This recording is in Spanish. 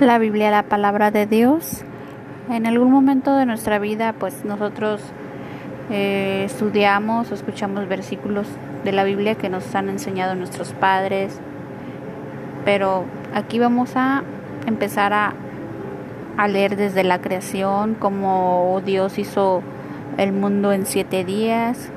la Biblia, la palabra de Dios. En algún momento de nuestra vida, pues nosotros eh, estudiamos o escuchamos versículos de la Biblia que nos han enseñado nuestros padres, pero aquí vamos a empezar a, a leer desde la creación, cómo Dios hizo el mundo en siete días,